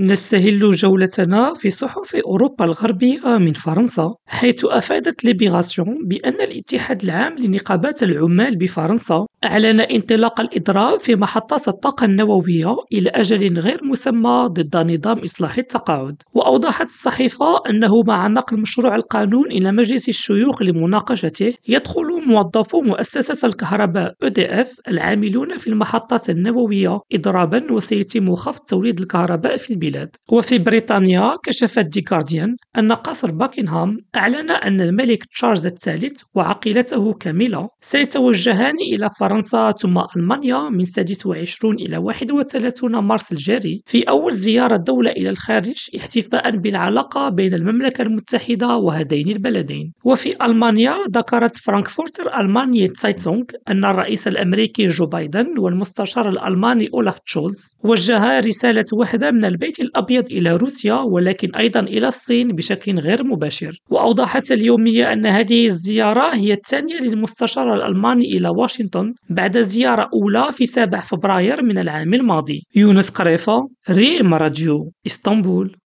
نستهل جولتنا في صحف أوروبا الغربية من فرنسا حيث أفادت ليبراسيون بأن الاتحاد العام لنقابات العمال بفرنسا أعلن انطلاق الإضراب في محطات الطاقة النووية إلى أجل غير مسمى ضد نظام إصلاح التقاعد. وأوضحت الصحيفة أنه مع نقل مشروع القانون إلى مجلس الشيوخ لمناقشته يدخل موظفو مؤسسة الكهرباء EDF العاملون في المحطات النووية إضرابا وسيتم خفض توليد الكهرباء في البلاد. وفي بريطانيا كشفت دي غارديان أن قصر باكنهام أعلن أن الملك تشارلز الثالث وعقيلته كاميلا سيتوجهان إلى فرنسا ثم ألمانيا من 26 إلى 31 مارس الجاري في أول زيارة دولة إلى الخارج احتفاء بالعلاقة بين المملكة المتحدة وهذين البلدين. وفي ألمانيا ذكرت فرانكفورتر ألغماينه تسايتونغ أن الرئيس الأمريكي جو بايدن والمستشار الألماني أولاف شولتز وجها رسالة وحدة من البيت الأبيض إلى روسيا ولكن أيضا إلى الصين بشكل غير مباشر. وأوضحت اليومية أن هذه الزيارة هي الثانية للمستشار الألماني إلى واشنطن بعد زيارة أولى في 7 فبراير من العام الماضي. يونس قريفة ريم راديو إسطنبول.